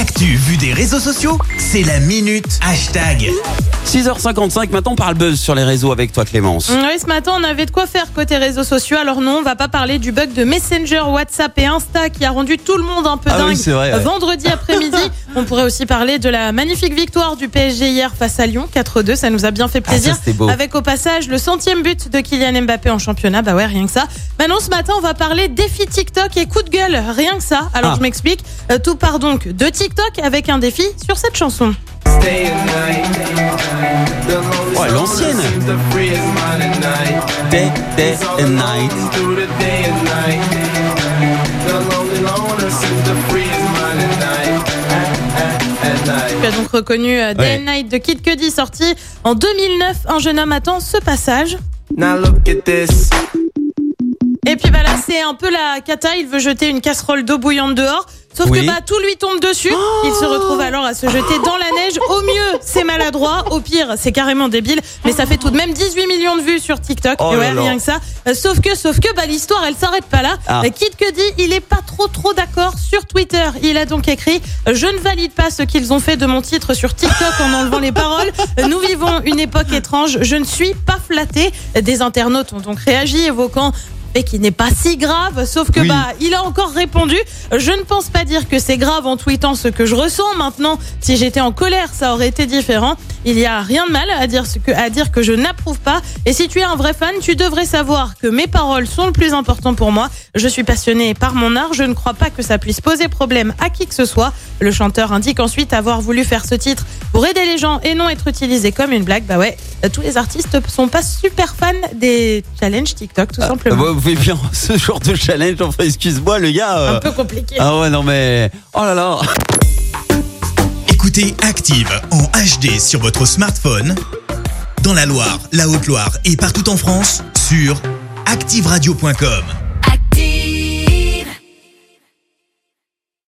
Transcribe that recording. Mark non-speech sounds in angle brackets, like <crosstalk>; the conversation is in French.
L'actu vue des réseaux sociaux, c'est la minute hashtag. 6h55, maintenant on parle buzz sur les réseaux avec toi Clémence. Oui, ce matin, on avait de quoi faire côté réseaux sociaux. Alors non, on va pas parler du bug de Messenger, WhatsApp et Insta qui a rendu tout le monde un peu Ah oui, dingue c'est vrai, ouais. vendredi après-midi. <laughs> on pourrait aussi parler de la magnifique victoire du PSG hier face à Lyon, 4-2. Ça nous a bien fait Ah, ça, plaisir. c'était beau. Avec au passage le centième but de Kylian Mbappé en championnat. Bah ouais, rien que ça. Maintenant, ce matin, on va parler défi TikTok et coup de gueule. Rien que ça. Alors Ah. je m'explique. Euh, tout part donc de TikTok avec un défi sur cette chanson. Ouais, l'ancienne. Day, day and night. Tu as donc reconnu euh, Day and Night de Kid Cudi sorti en 2009. Un jeune homme attend ce passage. Now look at this. Et puis bah là, c'est un peu la cata. Il veut jeter une casserole d'eau bouillante dehors. Sauf Oui. que bah tout lui tombe dessus. Il se retrouve alors à se jeter dans la neige. Au mieux, c'est maladroit. Au pire, c'est carrément débile. Mais ça fait tout de même 18 millions de vues sur TikTok. Oh Et ouais, rien que ça. Euh, sauf que, sauf que, bah l'histoire, elle s'arrête pas là. Ah. Euh, Kid Cudi, il est pas trop trop d'accord sur Twitter. Il a donc écrit euh, Je ne valide pas ce qu'ils ont fait de mon titre sur TikTok en enlevant les paroles. Euh, Nous vivons une époque étrange. Je ne suis pas flatté. Des internautes ont donc réagi, évoquant et qui n'est pas si grave, sauf que Oui. bah il a encore répondu. Je ne pense pas dire que c'est grave en tweetant ce que je ressens. Maintenant si j'étais en colère ça aurait été différent. Il y a rien de mal à dire ce que à dire que je n'approuve pas. Et si tu es un vrai fan tu devrais savoir que mes paroles sont le plus important pour moi. Je suis passionné par mon art. Je ne crois pas que ça puisse poser problème à qui que ce soit. Le chanteur indique ensuite avoir voulu faire ce titre pour aider les gens et non être utilisé comme une blague. Bah ouais tous les artistes sont pas super fans des challenges TikTok tout simplement. Ah, vous faites bien <laughs> ce genre de challenge, enfin excuse-moi le gars. euh. un peu compliqué. Ah ouais non mais... Oh là là Écoutez Active en HD sur votre smartphone, dans la Loire, la Haute-Loire et partout en France, sur activeradio.com.